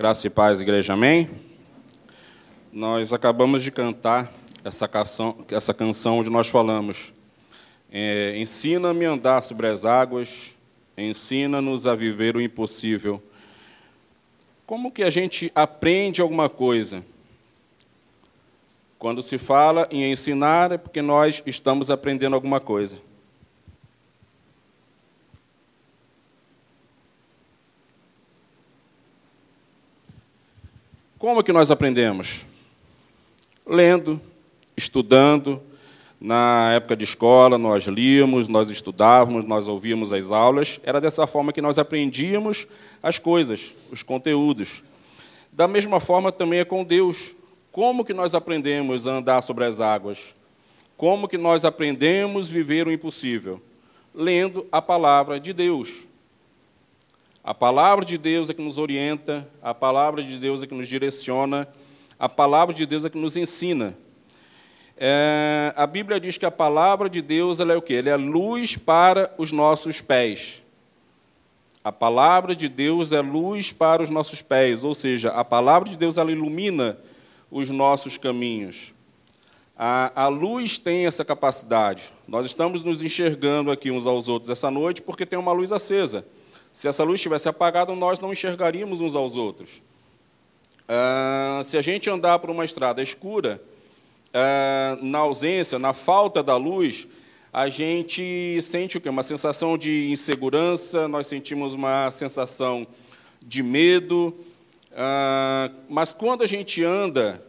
Graça e paz, igreja, amém? Nós acabamos de cantar essa canção, essa canção onde nós falamos: é, Ensina-me a andar sobre as águas, ensina-nos a viver o impossível. Como que a gente aprende alguma coisa? Quando se fala em ensinar, é porque nós estamos aprendendo alguma coisa. Como que nós aprendemos? Lendo, estudando. Na época de escola, nós líamos, nós estudávamos, nós ouvíamos as aulas. Era dessa forma que nós aprendíamos as coisas, os conteúdos. Da mesma forma também é com Deus. Como que nós aprendemos a andar sobre as águas? Como que nós aprendemos a viver o impossível? Lendo a palavra de Deus. A palavra de Deus é que nos orienta, a palavra de Deus é que nos direciona, a palavra de Deus é que nos ensina. É, a Bíblia diz que a palavra de Deus ela é o quê? Ela é luz para os nossos pés. A palavra de Deus é luz para os nossos pés, ou seja, a palavra de Deus ela ilumina os nossos caminhos. A, a luz tem essa capacidade. Nós estamos nos enxergando aqui uns aos outros essa noite porque tem uma luz acesa. Se essa luz estivesse apagada, nós não enxergaríamos uns aos outros. Ah, se a gente andar por uma estrada escura, ah, na ausência, na falta da luz, a gente sente o quê? Uma sensação de insegurança, nós sentimos uma sensação de medo. Ah, mas quando a gente anda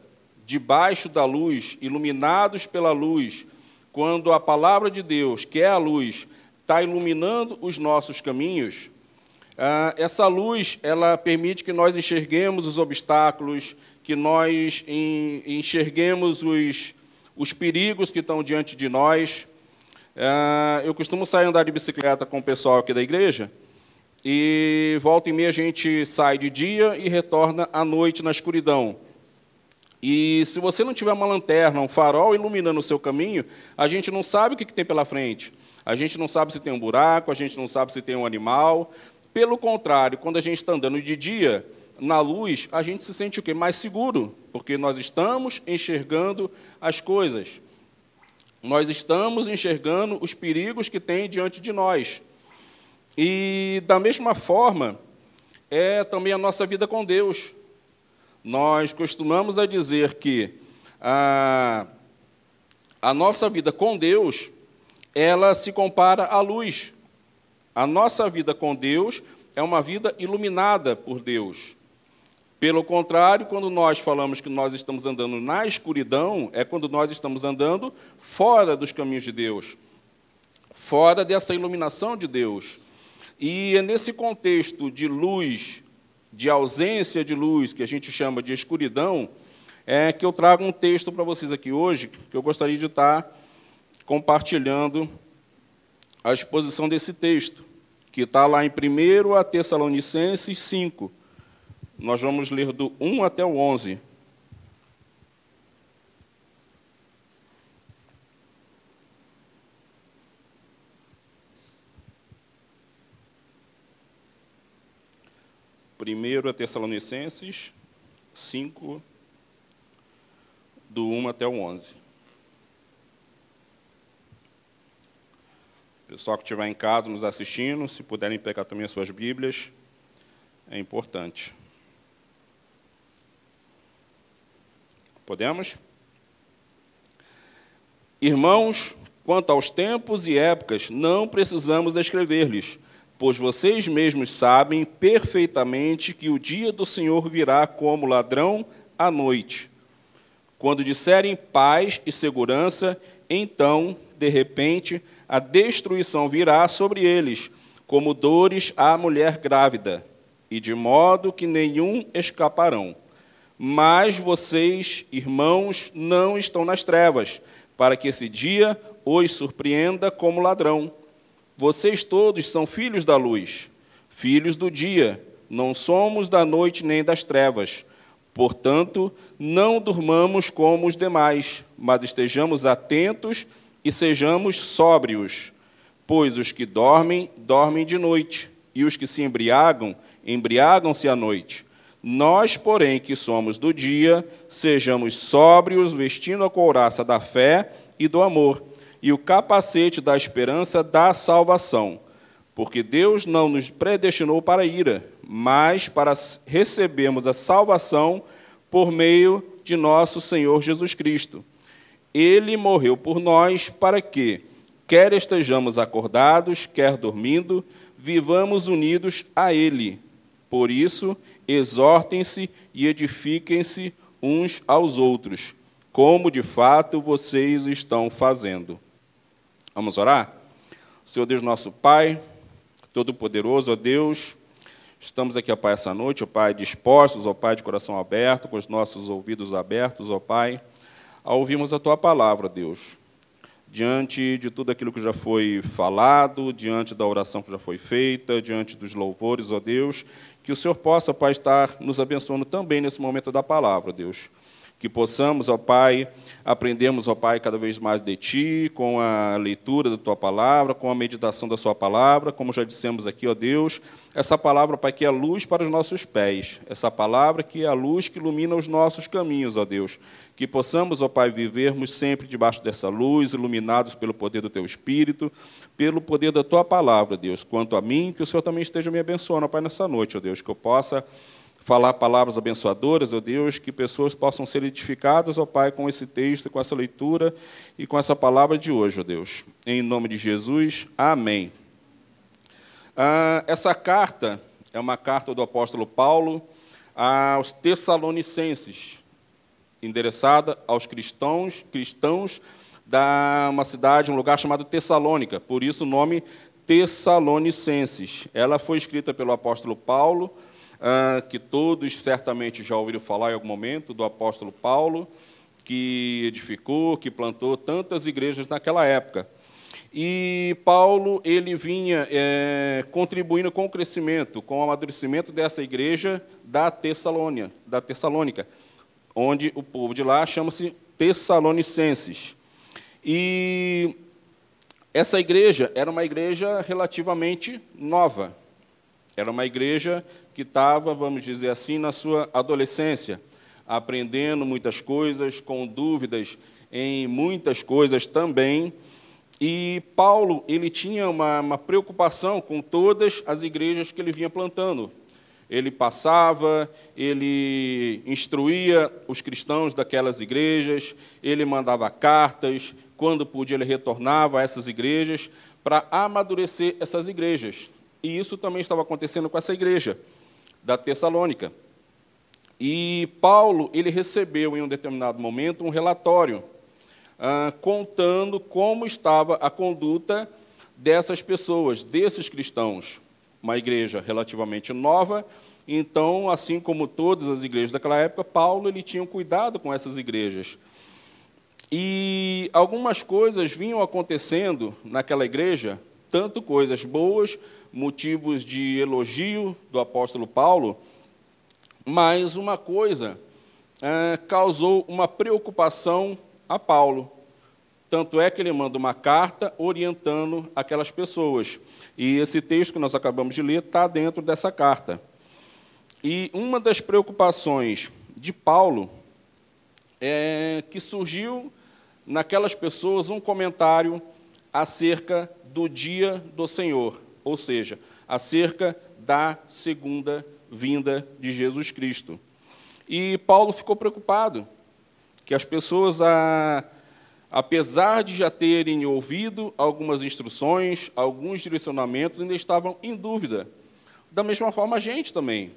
debaixo da luz, iluminados pela luz, quando a palavra de Deus, que é a luz, está iluminando os nossos caminhos, ah, essa luz ela permite que nós enxerguemos os obstáculos, que nós enxerguemos os, os perigos que estão diante de nós. Ah, eu costumo sair andar de bicicleta com o pessoal aqui da igreja, e volta e meia a gente sai de dia e retorna à noite na escuridão. E se você não tiver uma lanterna, um farol iluminando o seu caminho, a gente não sabe o que tem pela frente. A gente não sabe se tem um buraco, a gente não sabe se tem um animal, pelo contrário, quando a gente está andando de dia, na luz, a gente se sente o quê? Mais seguro, porque nós estamos enxergando as coisas. Nós estamos enxergando os perigos que tem diante de nós. E, da mesma forma, é também a nossa vida com Deus. Nós costumamos a dizer que a, a nossa vida com Deus, ela se compara à luz. A nossa vida com Deus é uma vida iluminada por Deus. Pelo contrário, quando nós falamos que nós estamos andando na escuridão, é quando nós estamos andando fora dos caminhos de Deus, fora dessa iluminação de Deus. E é nesse contexto de luz, de ausência de luz, que a gente chama de escuridão, é que eu trago um texto para vocês aqui hoje, que eu gostaria de estar compartilhando a exposição desse texto, que está lá em 1 a Tessalonicenses 5. Nós vamos ler do 1 até o 11. Primeiro a Tessalonicenses 5, do 1 até o 11. Pessoal que estiver em casa nos assistindo, se puderem pegar também as suas Bíblias, é importante. Podemos? Irmãos, quanto aos tempos e épocas, não precisamos escrever-lhes, pois vocês mesmos sabem perfeitamente que o dia do Senhor virá como ladrão à noite. Quando disserem paz e segurança, então, de repente, a destruição virá sobre eles, como dores à mulher grávida, e de modo que nenhum escaparão. Mas vocês, irmãos, não estão nas trevas, para que esse dia os surpreenda como ladrão. Vocês todos são filhos da luz, filhos do dia, não somos da noite nem das trevas. Portanto, não durmamos como os demais, mas estejamos atentos e sejamos sóbrios, pois os que dormem, dormem de noite, e os que se embriagam, embriagam-se à noite. Nós, porém, que somos do dia, sejamos sóbrios, vestindo a couraça da fé e do amor, e o capacete da esperança da salvação. Porque Deus não nos predestinou para a ira, mas para recebermos a salvação por meio de nosso Senhor Jesus Cristo. Ele morreu por nós para que, quer estejamos acordados, quer dormindo, vivamos unidos a Ele. Por isso, exortem-se e edifiquem-se uns aos outros, como de fato vocês estão fazendo. Vamos orar? Senhor Deus, nosso Pai, Todo-Poderoso, ó Deus, estamos aqui, ó Pai, essa noite, ó Pai, dispostos, ó Pai, de coração aberto, com os nossos ouvidos abertos, ó Pai, a ouvirmos a Tua palavra, Deus. Diante de tudo aquilo que já foi falado, diante da oração que já foi feita, diante dos louvores, ó Deus, que o Senhor possa, Pai, estar nos abençoando também nesse momento da palavra, Deus. Que possamos, ó Pai, aprendermos, ó Pai, cada vez mais de Ti, com a leitura da Tua palavra, com a meditação da Sua palavra, como já dissemos aqui, ó Deus, essa palavra, Pai, que é a luz para os nossos pés, essa palavra que é a luz que ilumina os nossos caminhos, ó Deus. Que possamos, ó Pai, vivermos sempre debaixo dessa luz, iluminados pelo poder do Teu Espírito, pelo poder da Tua palavra, Deus. Quanto a mim, que o Senhor também esteja me abençoando, ó Pai, nessa noite, ó Deus, que eu possa falar palavras abençoadoras, ó Deus, que pessoas possam ser edificadas, ó Pai, com esse texto, com essa leitura e com essa palavra de hoje, ó Deus. Em nome de Jesus, amém. Ah, essa carta é uma carta do apóstolo Paulo aos Tessalonicenses, endereçada aos cristãos, cristãos da uma cidade, um lugar chamado Tessalônica, por isso o nome Tessalonicenses. Ela foi escrita pelo apóstolo Paulo ah, que todos certamente já ouviram falar em algum momento, do apóstolo Paulo, que edificou, que plantou tantas igrejas naquela época. E Paulo ele vinha é, contribuindo com o crescimento, com o amadurecimento dessa igreja da Tessalônia, da Tessalônica, onde o povo de lá chama-se Tessalonicenses. E essa igreja era uma igreja relativamente nova. Era uma igreja que estava, vamos dizer assim, na sua adolescência, aprendendo muitas coisas, com dúvidas em muitas coisas também. E Paulo, ele tinha uma, uma preocupação com todas as igrejas que ele vinha plantando. Ele passava, ele instruía os cristãos daquelas igrejas, ele mandava cartas, quando podia, ele retornava a essas igrejas para amadurecer essas igrejas. E isso também estava acontecendo com essa igreja da Tessalônica. E Paulo ele recebeu em um determinado momento um relatório ah, contando como estava a conduta dessas pessoas, desses cristãos. Uma igreja relativamente nova, então, assim como todas as igrejas daquela época, Paulo ele tinha um cuidado com essas igrejas. E algumas coisas vinham acontecendo naquela igreja, tanto coisas boas motivos de elogio do apóstolo Paulo, mas uma coisa é, causou uma preocupação a Paulo. Tanto é que ele manda uma carta orientando aquelas pessoas. E esse texto que nós acabamos de ler está dentro dessa carta. E uma das preocupações de Paulo é que surgiu naquelas pessoas um comentário acerca do dia do Senhor ou seja, acerca da segunda vinda de Jesus Cristo. E Paulo ficou preocupado que as pessoas, apesar de já terem ouvido algumas instruções, alguns direcionamentos, ainda estavam em dúvida. Da mesma forma, a gente também.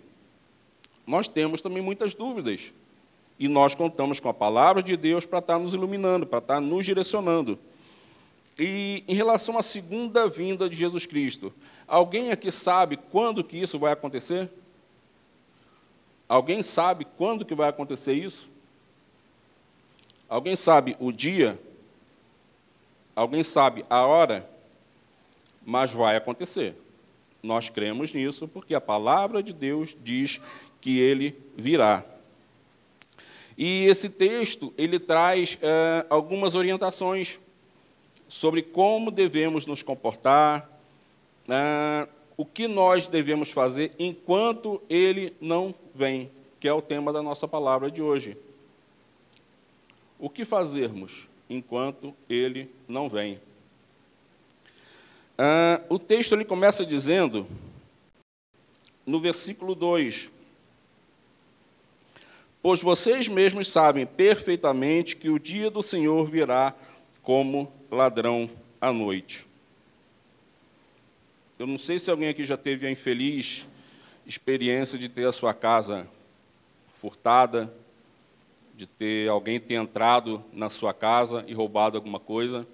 Nós temos também muitas dúvidas. E nós contamos com a palavra de Deus para estar nos iluminando, para estar nos direcionando. E em relação à segunda vinda de Jesus Cristo, alguém aqui sabe quando que isso vai acontecer? Alguém sabe quando que vai acontecer isso? Alguém sabe o dia? Alguém sabe a hora? Mas vai acontecer. Nós cremos nisso porque a palavra de Deus diz que ele virá. E esse texto ele traz é, algumas orientações sobre como devemos nos comportar, né, o que nós devemos fazer enquanto ele não vem, que é o tema da nossa palavra de hoje. O que fazermos enquanto ele não vem? Ah, o texto ele começa dizendo, no versículo 2: Pois vocês mesmos sabem perfeitamente que o dia do Senhor virá como ladrão à noite. Eu não sei se alguém aqui já teve a infeliz experiência de ter a sua casa furtada, de ter alguém ter entrado na sua casa e roubado alguma coisa.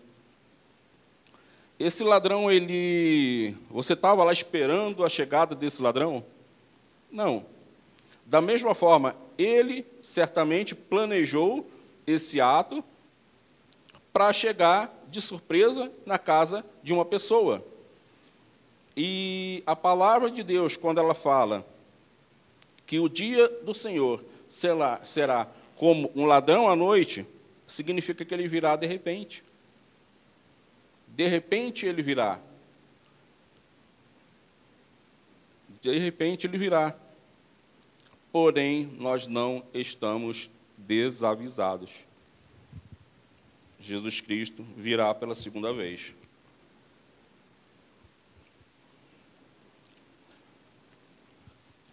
Esse ladrão, ele. Você estava lá esperando a chegada desse ladrão? Não. Da mesma forma, ele certamente planejou esse ato para chegar de surpresa na casa de uma pessoa. E a palavra de Deus, quando ela fala que o dia do Senhor será, será como um ladrão à noite, significa que ele virá de repente. De repente ele virá. De repente ele virá porém nós não estamos desavisados. Jesus Cristo virá pela segunda vez.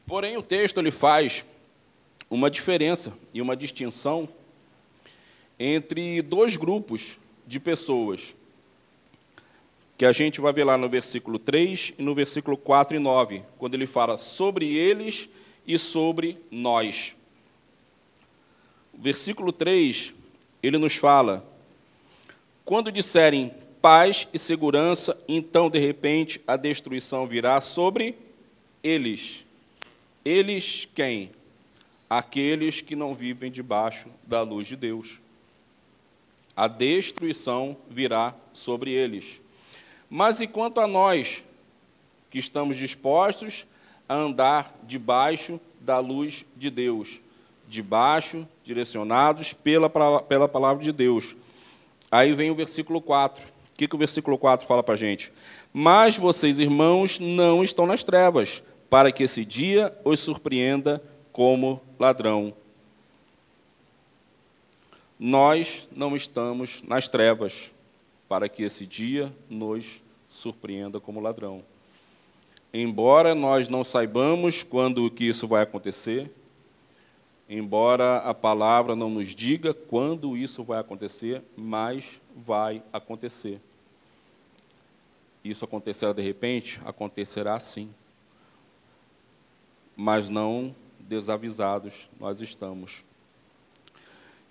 Porém, o texto ele faz uma diferença e uma distinção entre dois grupos de pessoas, que a gente vai ver lá no versículo 3 e no versículo 4 e 9, quando ele fala sobre eles e sobre nós. Versículo 3, ele nos fala: quando disserem paz e segurança, então de repente a destruição virá sobre eles. Eles quem? Aqueles que não vivem debaixo da luz de Deus. A destruição virá sobre eles. Mas e quanto a nós, que estamos dispostos a andar debaixo da luz de Deus, debaixo, direcionados pela, pela palavra de Deus. Aí vem o versículo 4. O que, que o versículo 4 fala para a gente? Mas vocês, irmãos, não estão nas trevas, para que esse dia os surpreenda como ladrão. Nós não estamos nas trevas, para que esse dia nos surpreenda como ladrão. Embora nós não saibamos quando que isso vai acontecer, embora a palavra não nos diga quando isso vai acontecer, mas vai acontecer. Isso acontecerá de repente? Acontecerá sim. Mas não desavisados nós estamos.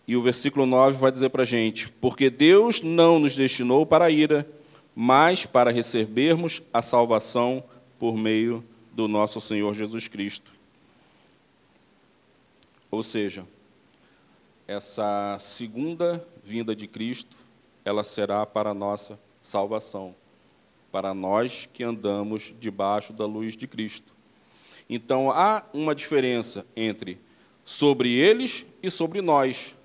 E o versículo 9 vai dizer para a gente: Porque Deus não nos destinou para a ira, mas para recebermos a salvação por meio do nosso Senhor Jesus Cristo. Ou seja, essa segunda vinda de Cristo, ela será para a nossa salvação, para nós que andamos debaixo da luz de Cristo. Então há uma diferença entre sobre eles e sobre nós.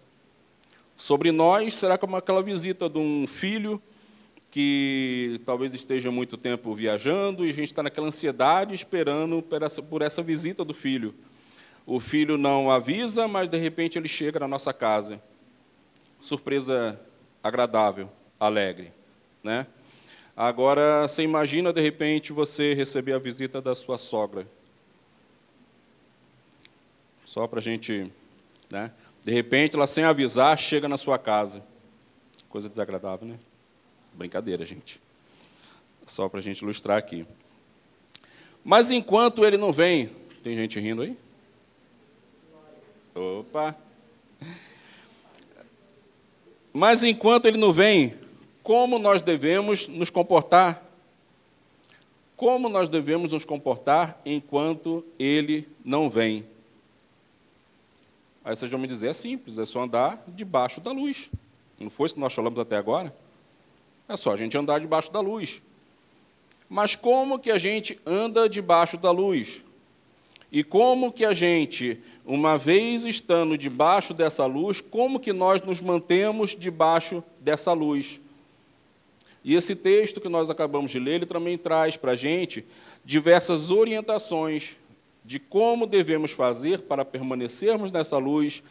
Sobre nós será como aquela visita de um filho que talvez esteja muito tempo viajando e a gente está naquela ansiedade esperando por essa, por essa visita do filho. O filho não avisa, mas de repente ele chega na nossa casa. Surpresa agradável, alegre, né? Agora, você imagina de repente você receber a visita da sua sogra. Só para a gente, né? De repente, ela sem avisar chega na sua casa. Coisa desagradável, né? Brincadeira, gente. Só para a gente ilustrar aqui. Mas enquanto ele não vem, tem gente rindo aí? Opa! Mas enquanto ele não vem, como nós devemos nos comportar? Como nós devemos nos comportar enquanto ele não vem? Aí vocês vão me dizer, é simples, é só andar debaixo da luz. Não foi isso que nós falamos até agora? É só a gente andar debaixo da luz. Mas como que a gente anda debaixo da luz? E como que a gente, uma vez estando debaixo dessa luz, como que nós nos mantemos debaixo dessa luz? E esse texto que nós acabamos de ler, ele também traz para a gente diversas orientações de como devemos fazer para permanecermos nessa luz,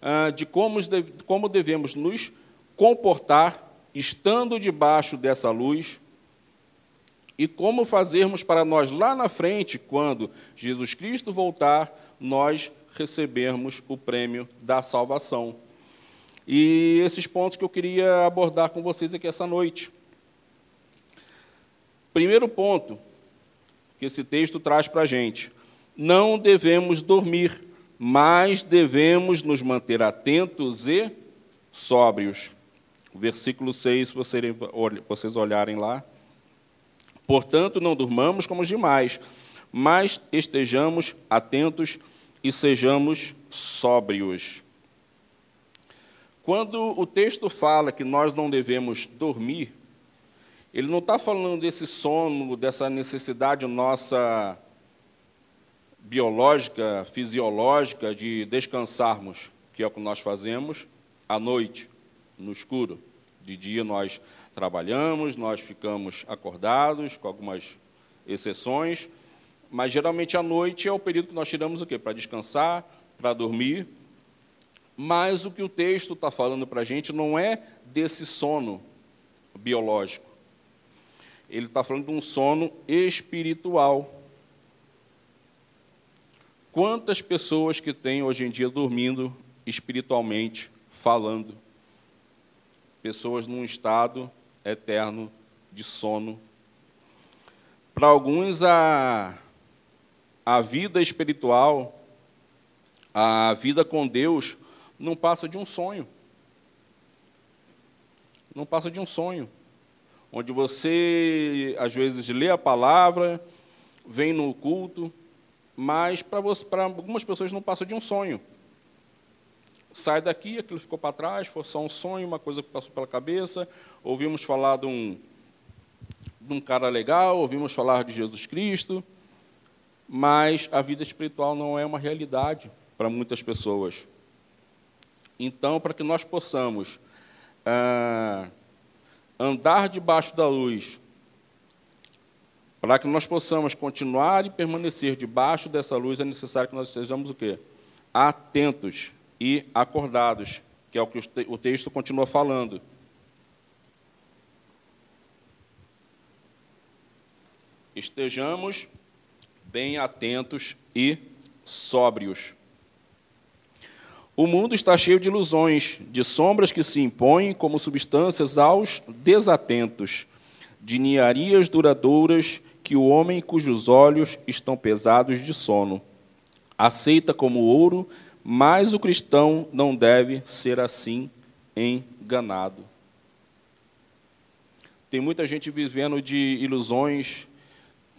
ah, de como devemos nos comportar estando debaixo dessa luz e como fazermos para nós lá na frente, quando Jesus Cristo voltar, nós recebermos o prêmio da salvação. E esses pontos que eu queria abordar com vocês aqui essa noite. Primeiro ponto que esse texto traz para a gente: não devemos dormir, mas devemos nos manter atentos e sóbrios. Versículo 6, se vocês olharem lá. Portanto, não durmamos como os demais, mas estejamos atentos e sejamos sóbrios. Quando o texto fala que nós não devemos dormir, ele não está falando desse sono, dessa necessidade nossa biológica, fisiológica de descansarmos, que é o que nós fazemos à noite, no escuro. De dia nós trabalhamos, nós ficamos acordados, com algumas exceções, mas geralmente à noite é o período que nós tiramos o quê? Para descansar, para dormir. Mas o que o texto está falando para a gente não é desse sono biológico. Ele está falando de um sono espiritual. Quantas pessoas que têm hoje em dia dormindo espiritualmente falando? pessoas num estado eterno de sono. Para alguns, a, a vida espiritual, a vida com Deus, não passa de um sonho. Não passa de um sonho. Onde você, às vezes, lê a palavra, vem no culto, mas para algumas pessoas não passa de um sonho sai daqui, aquilo ficou para trás, foi só um sonho, uma coisa que passou pela cabeça. Ouvimos falar de um, de um cara legal, ouvimos falar de Jesus Cristo, mas a vida espiritual não é uma realidade para muitas pessoas. Então, para que nós possamos ah, andar debaixo da luz, para que nós possamos continuar e permanecer debaixo dessa luz, é necessário que nós estejamos o quê? Atentos e acordados, que é o que o texto continua falando. Estejamos bem atentos e sóbrios. O mundo está cheio de ilusões, de sombras que se impõem como substâncias aos desatentos, de ninharias duradouras que o homem cujos olhos estão pesados de sono aceita como ouro mas o cristão não deve ser assim enganado. Tem muita gente vivendo de ilusões,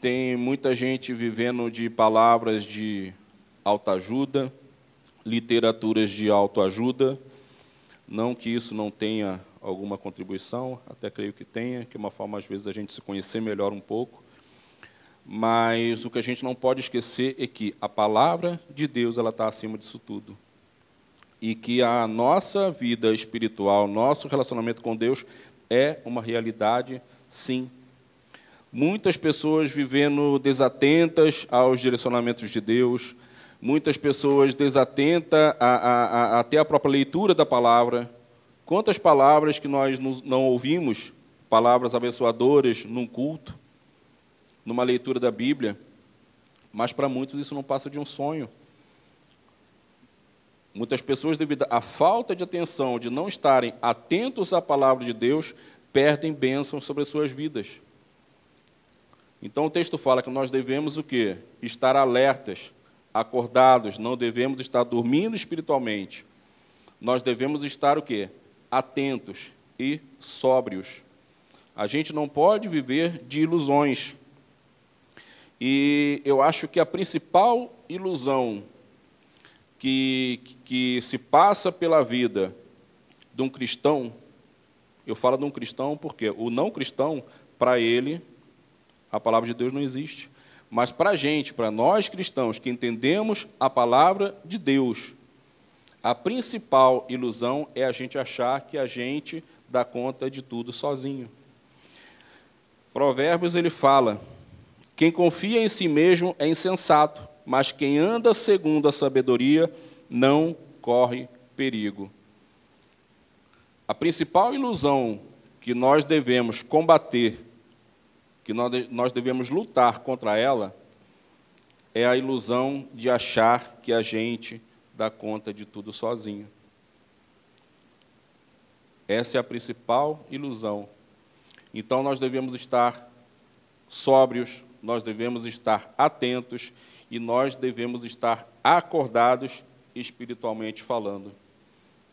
tem muita gente vivendo de palavras de autoajuda, literaturas de autoajuda. Não que isso não tenha alguma contribuição, até creio que tenha, que é uma forma, às vezes, a gente se conhecer melhor um pouco. Mas o que a gente não pode esquecer é que a palavra de Deus ela está acima disso tudo. E que a nossa vida espiritual, nosso relacionamento com Deus é uma realidade, sim. Muitas pessoas vivendo desatentas aos direcionamentos de Deus, muitas pessoas desatentas a, a, a, até a própria leitura da palavra. Quantas palavras que nós não ouvimos, palavras abençoadoras num culto, numa leitura da Bíblia, mas para muitos isso não passa de um sonho. Muitas pessoas, devido à falta de atenção, de não estarem atentos à palavra de Deus, perdem bênçãos sobre as suas vidas. Então o texto fala que nós devemos o quê? Estar alertas, acordados, não devemos estar dormindo espiritualmente. Nós devemos estar o quê? Atentos e sóbrios. A gente não pode viver de ilusões. E eu acho que a principal ilusão que, que se passa pela vida de um cristão, eu falo de um cristão porque o não cristão, para ele, a palavra de Deus não existe. Mas para a gente, para nós cristãos que entendemos a palavra de Deus, a principal ilusão é a gente achar que a gente dá conta de tudo sozinho. Provérbios ele fala: quem confia em si mesmo é insensato, mas quem anda segundo a sabedoria não corre perigo. A principal ilusão que nós devemos combater, que nós devemos lutar contra ela, é a ilusão de achar que a gente dá conta de tudo sozinho. Essa é a principal ilusão. Então nós devemos estar sóbrios, nós devemos estar atentos e nós devemos estar acordados espiritualmente falando,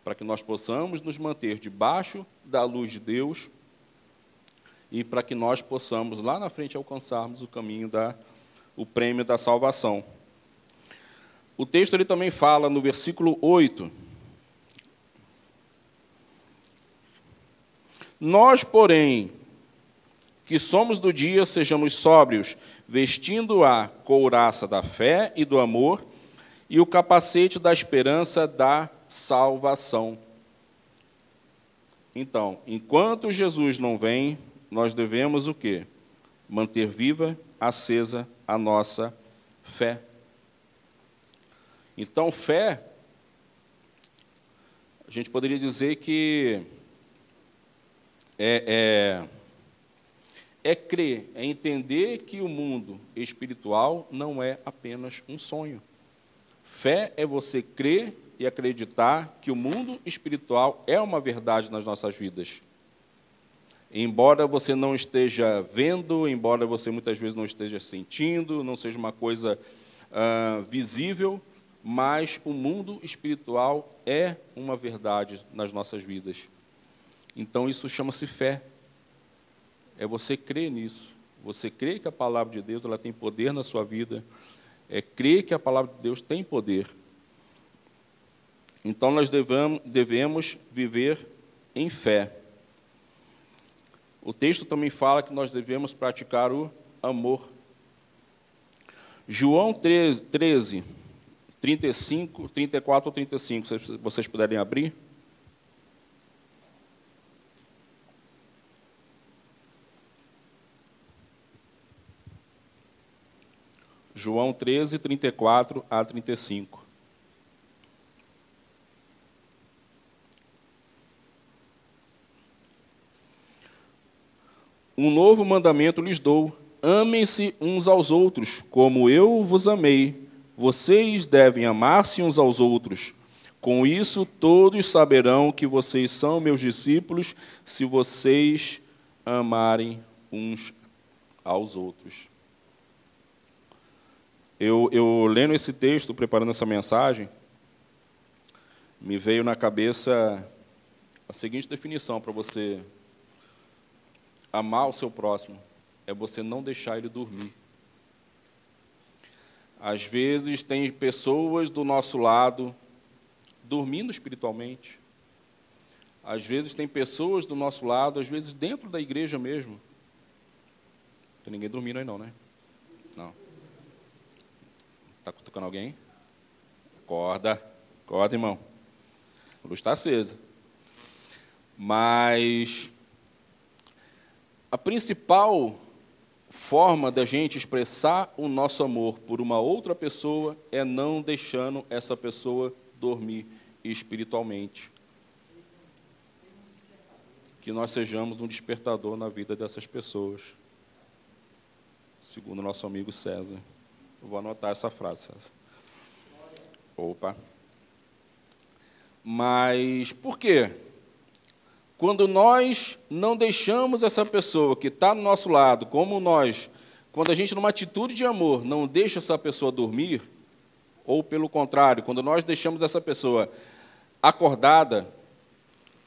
para que nós possamos nos manter debaixo da luz de Deus e para que nós possamos lá na frente alcançarmos o caminho da o prêmio da salvação. O texto ele também fala no versículo 8. Nós, porém, que somos do dia, sejamos sóbrios, vestindo a couraça da fé e do amor e o capacete da esperança da salvação. Então, enquanto Jesus não vem, nós devemos o quê? Manter viva, acesa a nossa fé. Então, fé, a gente poderia dizer que é, é é crer, é entender que o mundo espiritual não é apenas um sonho. Fé é você crer e acreditar que o mundo espiritual é uma verdade nas nossas vidas. Embora você não esteja vendo, embora você muitas vezes não esteja sentindo, não seja uma coisa uh, visível, mas o mundo espiritual é uma verdade nas nossas vidas. Então isso chama-se fé é você crer nisso. Você crê que a palavra de Deus ela tem poder na sua vida. É crer que a palavra de Deus tem poder. Então nós devemos, devemos viver em fé. O texto também fala que nós devemos praticar o amor. João 13, 13 35, 34 ou 35, se vocês puderem abrir. João 13, 34 a 35. Um novo mandamento lhes dou: amem-se uns aos outros, como eu vos amei. Vocês devem amar-se uns aos outros. Com isso, todos saberão que vocês são meus discípulos, se vocês amarem uns aos outros. Eu, eu lendo esse texto, preparando essa mensagem, me veio na cabeça a seguinte definição para você amar o seu próximo: é você não deixar ele dormir. Às vezes tem pessoas do nosso lado dormindo espiritualmente. Às vezes tem pessoas do nosso lado, às vezes dentro da igreja mesmo. Não tem ninguém dormindo aí não, né? Não. Está cutucando alguém? Acorda, acorda, irmão. A luz está acesa. Mas a principal forma da gente expressar o nosso amor por uma outra pessoa é não deixando essa pessoa dormir espiritualmente. Que nós sejamos um despertador na vida dessas pessoas, segundo nosso amigo César. Vou anotar essa frase. Opa. Mas por quê? Quando nós não deixamos essa pessoa que está no nosso lado, como nós, quando a gente, numa atitude de amor, não deixa essa pessoa dormir, ou pelo contrário, quando nós deixamos essa pessoa acordada,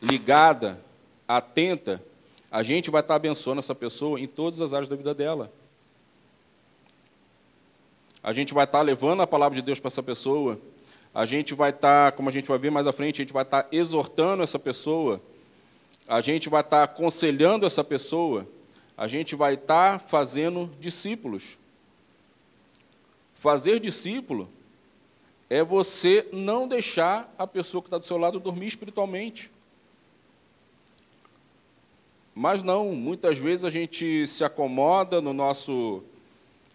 ligada, atenta, a gente vai estar abençoando essa pessoa em todas as áreas da vida dela a gente vai estar levando a palavra de Deus para essa pessoa, a gente vai estar, como a gente vai ver mais à frente, a gente vai estar exortando essa pessoa, a gente vai estar aconselhando essa pessoa, a gente vai estar fazendo discípulos. Fazer discípulo é você não deixar a pessoa que está do seu lado dormir espiritualmente. Mas não, muitas vezes a gente se acomoda no nosso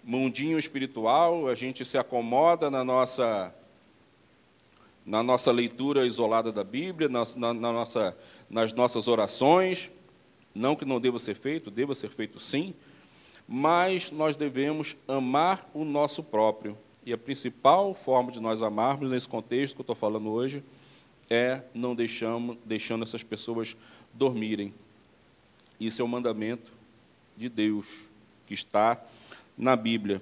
mundinho espiritual, a gente se acomoda na nossa na nossa leitura isolada da Bíblia, na, na, na nossa, nas nossas orações. Não que não deva ser feito, deva ser feito sim, mas nós devemos amar o nosso próprio. E a principal forma de nós amarmos, nesse contexto que eu estou falando hoje, é não deixamos, deixando essas pessoas dormirem. Isso é o mandamento de Deus, que está na Bíblia.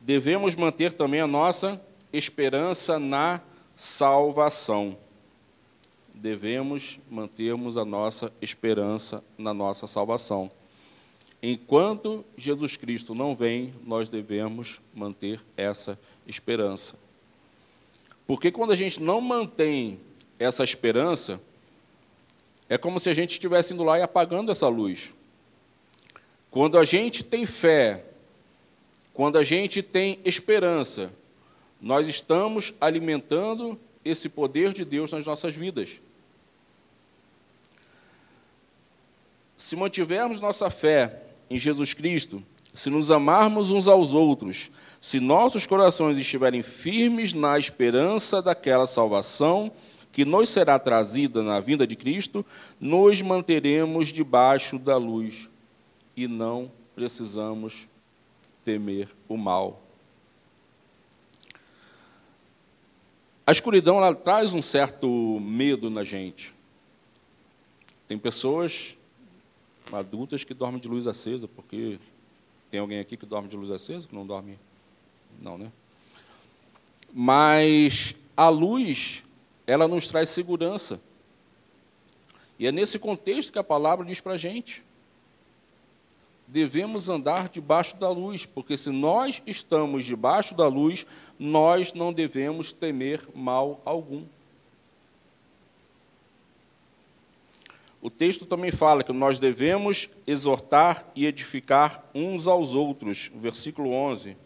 Devemos manter também a nossa esperança na salvação. Devemos mantermos a nossa esperança na nossa salvação. Enquanto Jesus Cristo não vem, nós devemos manter essa esperança. Porque quando a gente não mantém essa esperança, é como se a gente estivesse indo lá e apagando essa luz. Quando a gente tem fé, quando a gente tem esperança, nós estamos alimentando esse poder de Deus nas nossas vidas. Se mantivermos nossa fé em Jesus Cristo, se nos amarmos uns aos outros, se nossos corações estiverem firmes na esperança daquela salvação que nos será trazida na vinda de Cristo, nos manteremos debaixo da luz e não precisamos temer o mal. A escuridão ela traz um certo medo na gente. Tem pessoas adultas que dormem de luz acesa, porque tem alguém aqui que dorme de luz acesa, que não dorme? Não, né? Mas a luz, ela nos traz segurança. E é nesse contexto que a palavra diz para a gente devemos andar debaixo da luz, porque se nós estamos debaixo da luz, nós não devemos temer mal algum. O texto também fala que nós devemos exortar e edificar uns aos outros, versículo 11.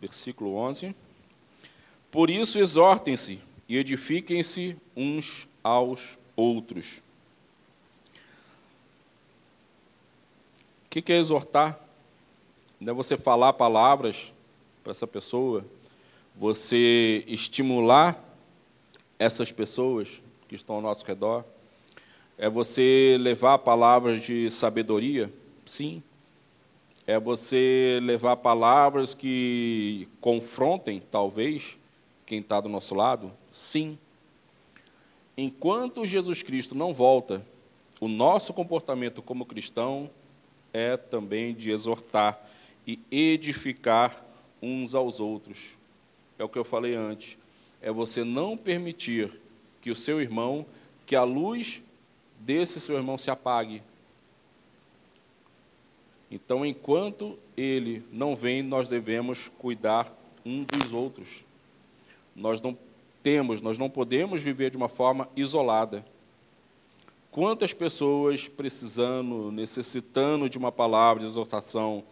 Versículo 11. Por isso exortem-se e edifiquem-se uns aos outros. O que é exortar? Não é você falar palavras para essa pessoa, você estimular essas pessoas que estão ao nosso redor, é você levar palavras de sabedoria? Sim. É você levar palavras que confrontem, talvez, quem está do nosso lado? Sim. Enquanto Jesus Cristo não volta, o nosso comportamento como cristão é também de exortar e edificar uns aos outros. É o que eu falei antes. É você não permitir que o seu irmão, que a luz desse seu irmão se apague. Então, enquanto ele não vem, nós devemos cuidar um dos outros. Nós não temos, nós não podemos viver de uma forma isolada. Quantas pessoas precisando, necessitando de uma palavra de exortação,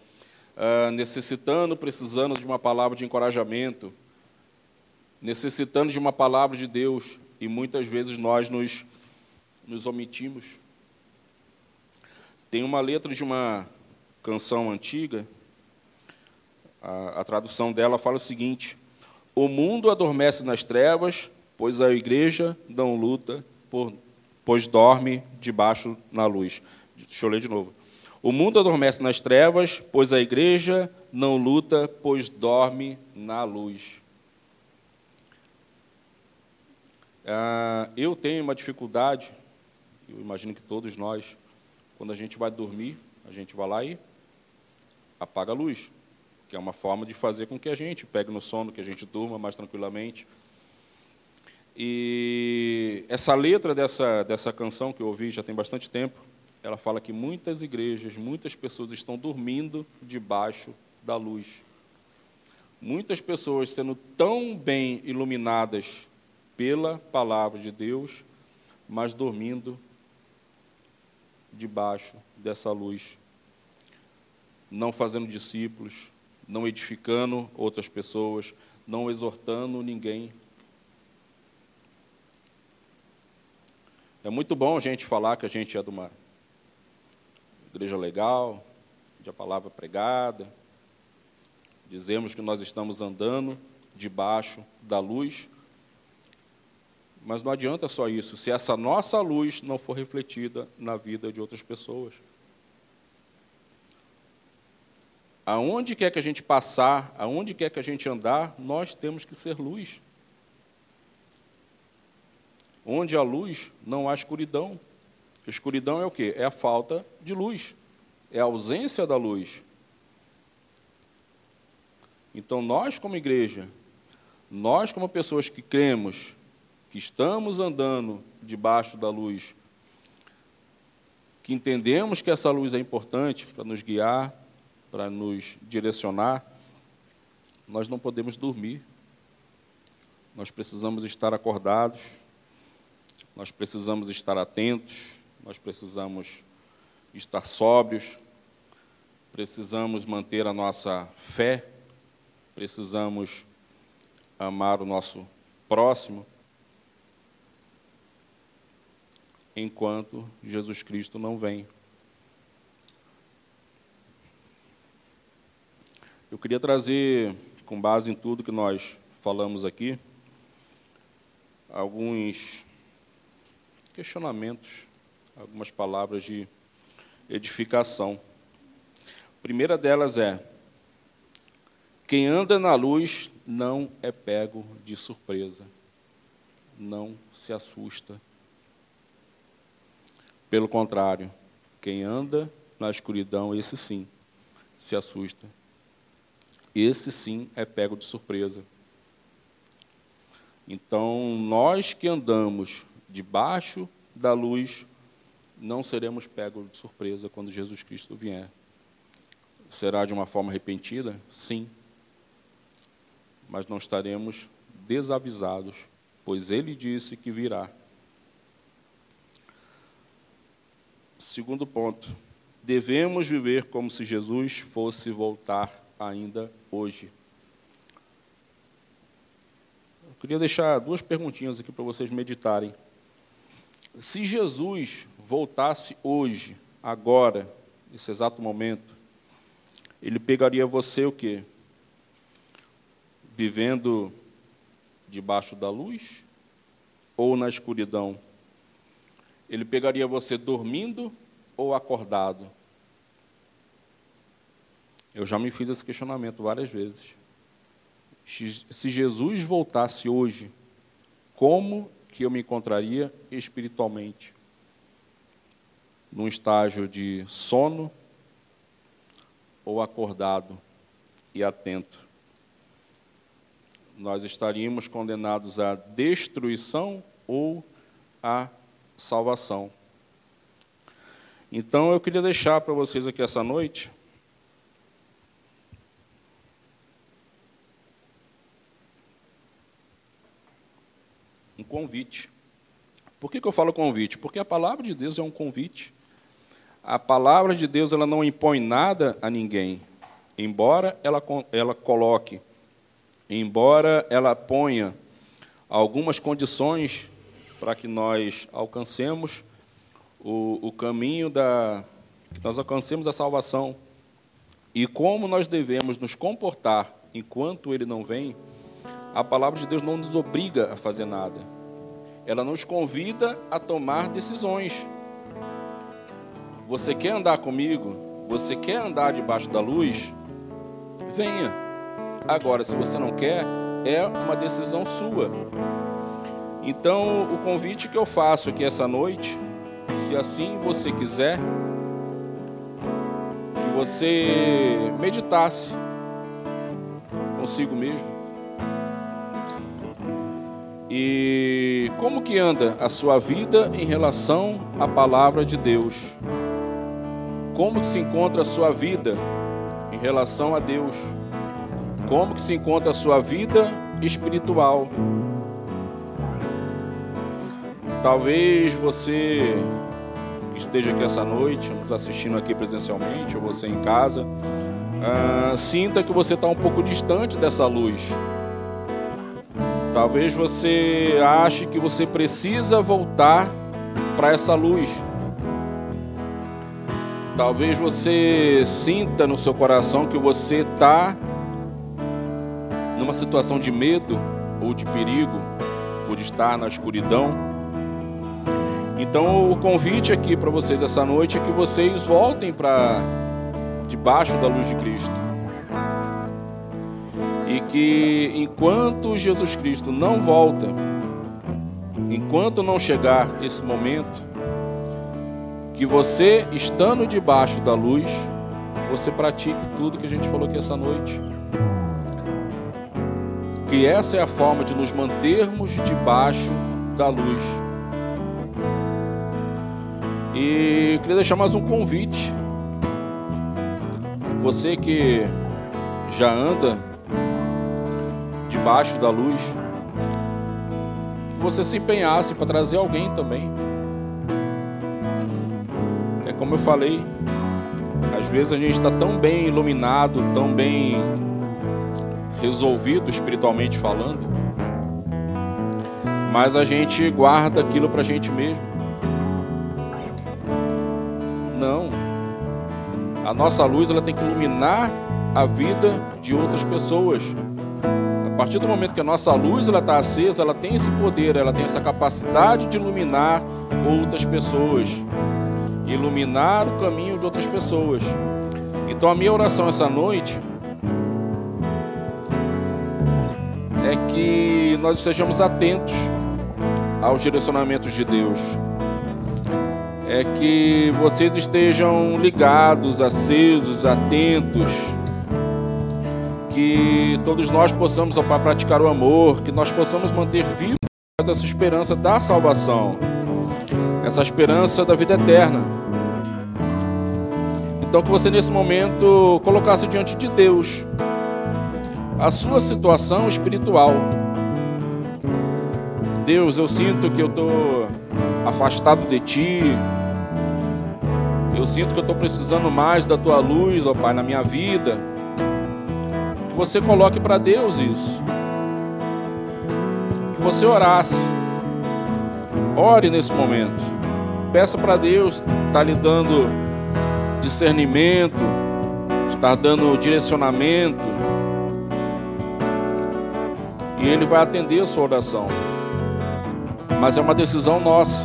uh, necessitando, precisando de uma palavra de encorajamento, necessitando de uma palavra de Deus, e muitas vezes nós nos, nos omitimos. Tem uma letra de uma canção antiga, a, a tradução dela fala o seguinte: o mundo adormece nas trevas, pois a igreja não luta, por, pois dorme debaixo na luz. Deixa eu ler de novo. O mundo adormece nas trevas, pois a igreja não luta, pois dorme na luz. Ah, eu tenho uma dificuldade, eu imagino que todos nós, quando a gente vai dormir, a gente vai lá e apaga a luz que é uma forma de fazer com que a gente pegue no sono, que a gente durma mais tranquilamente. E essa letra dessa, dessa canção que eu ouvi já tem bastante tempo, ela fala que muitas igrejas, muitas pessoas estão dormindo debaixo da luz. Muitas pessoas sendo tão bem iluminadas pela palavra de Deus, mas dormindo debaixo dessa luz não fazendo discípulos, não edificando outras pessoas, não exortando ninguém. É muito bom a gente falar que a gente é de uma igreja legal, de a palavra pregada, dizemos que nós estamos andando debaixo da luz, mas não adianta só isso, se essa nossa luz não for refletida na vida de outras pessoas. Aonde quer que a gente passar, aonde quer que a gente andar, nós temos que ser luz. Onde há luz, não há escuridão. escuridão é o quê? É a falta de luz, é a ausência da luz. Então, nós, como igreja, nós, como pessoas que cremos, que estamos andando debaixo da luz, que entendemos que essa luz é importante para nos guiar, para nos direcionar, nós não podemos dormir. Nós precisamos estar acordados, nós precisamos estar atentos, nós precisamos estar sóbrios, precisamos manter a nossa fé, precisamos amar o nosso próximo, enquanto Jesus Cristo não vem. Eu queria trazer, com base em tudo que nós falamos aqui, alguns questionamentos, algumas palavras de edificação. A primeira delas é: quem anda na luz não é pego de surpresa, não se assusta. Pelo contrário, quem anda na escuridão, esse sim, se assusta esse sim é pego de surpresa. Então, nós que andamos debaixo da luz, não seremos pegos de surpresa quando Jesus Cristo vier. Será de uma forma repentina? Sim. Mas não estaremos desavisados, pois ele disse que virá. Segundo ponto, devemos viver como se Jesus fosse voltar ainda hoje. Eu queria deixar duas perguntinhas aqui para vocês meditarem. Se Jesus voltasse hoje, agora, nesse exato momento, ele pegaria você o quê? Vivendo debaixo da luz ou na escuridão? Ele pegaria você dormindo ou acordado? Eu já me fiz esse questionamento várias vezes. Se Jesus voltasse hoje, como que eu me encontraria espiritualmente? Num estágio de sono ou acordado e atento? Nós estaríamos condenados à destruição ou à salvação. Então eu queria deixar para vocês aqui essa noite um convite. Por que, que eu falo convite? Porque a palavra de Deus é um convite. A palavra de Deus ela não impõe nada a ninguém, embora ela, ela coloque, embora ela ponha algumas condições para que nós alcancemos o, o caminho da. que nós alcancemos a salvação. E como nós devemos nos comportar enquanto ele não vem, a palavra de Deus não nos obriga a fazer nada. Ela nos convida a tomar decisões. Você quer andar comigo? Você quer andar debaixo da luz? Venha. Agora, se você não quer, é uma decisão sua. Então, o convite que eu faço aqui essa noite, se assim você quiser, que você meditasse consigo mesmo e como que anda a sua vida em relação à palavra de Deus? Como que se encontra a sua vida em relação a Deus? Como que se encontra a sua vida espiritual? Talvez você esteja aqui essa noite, nos assistindo aqui presencialmente, ou você em casa, uh, sinta que você está um pouco distante dessa luz. Talvez você ache que você precisa voltar para essa luz. Talvez você sinta no seu coração que você está numa situação de medo ou de perigo por estar na escuridão. Então, o convite aqui para vocês essa noite é que vocês voltem para debaixo da luz de Cristo. E que enquanto Jesus Cristo não volta, enquanto não chegar esse momento, que você, estando debaixo da luz, você pratique tudo que a gente falou aqui essa noite. Que essa é a forma de nos mantermos debaixo da luz. E queria deixar mais um convite. Você que já anda debaixo da luz, que você se empenhasse para trazer alguém também como eu falei, às vezes a gente está tão bem iluminado, tão bem resolvido espiritualmente falando, mas a gente guarda aquilo para a gente mesmo. A nossa luz ela tem que iluminar a vida de outras pessoas. A partir do momento que a nossa luz ela está acesa, ela tem esse poder, ela tem essa capacidade de iluminar outras pessoas iluminar o caminho de outras pessoas. Então a minha oração essa noite é que nós estejamos atentos aos direcionamentos de Deus. É que vocês estejam ligados, acesos, atentos. Que todos nós possamos, praticar o amor, que nós possamos manter viva essa esperança da salvação, essa esperança da vida eterna. Então, que você nesse momento colocasse diante de Deus a sua situação espiritual. Deus, eu sinto que eu estou afastado de Ti. Eu sinto que eu estou precisando mais da Tua luz, ó Pai, na minha vida. Que você coloque para Deus isso. Que você orasse. Ore nesse momento. Peça para Deus estar tá lhe dando discernimento, estar dando direcionamento. E Ele vai atender a sua oração. Mas é uma decisão nossa.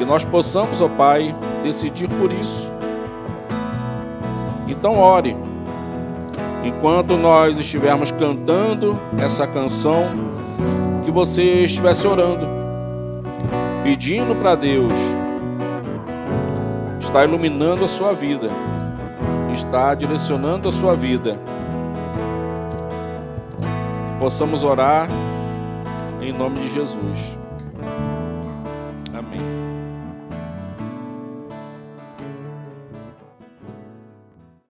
Que nós possamos, ó Pai, decidir por isso. Então, ore. Enquanto nós estivermos cantando essa canção, que você estivesse orando, pedindo para Deus está iluminando a sua vida, está direcionando a sua vida. Possamos orar em nome de Jesus.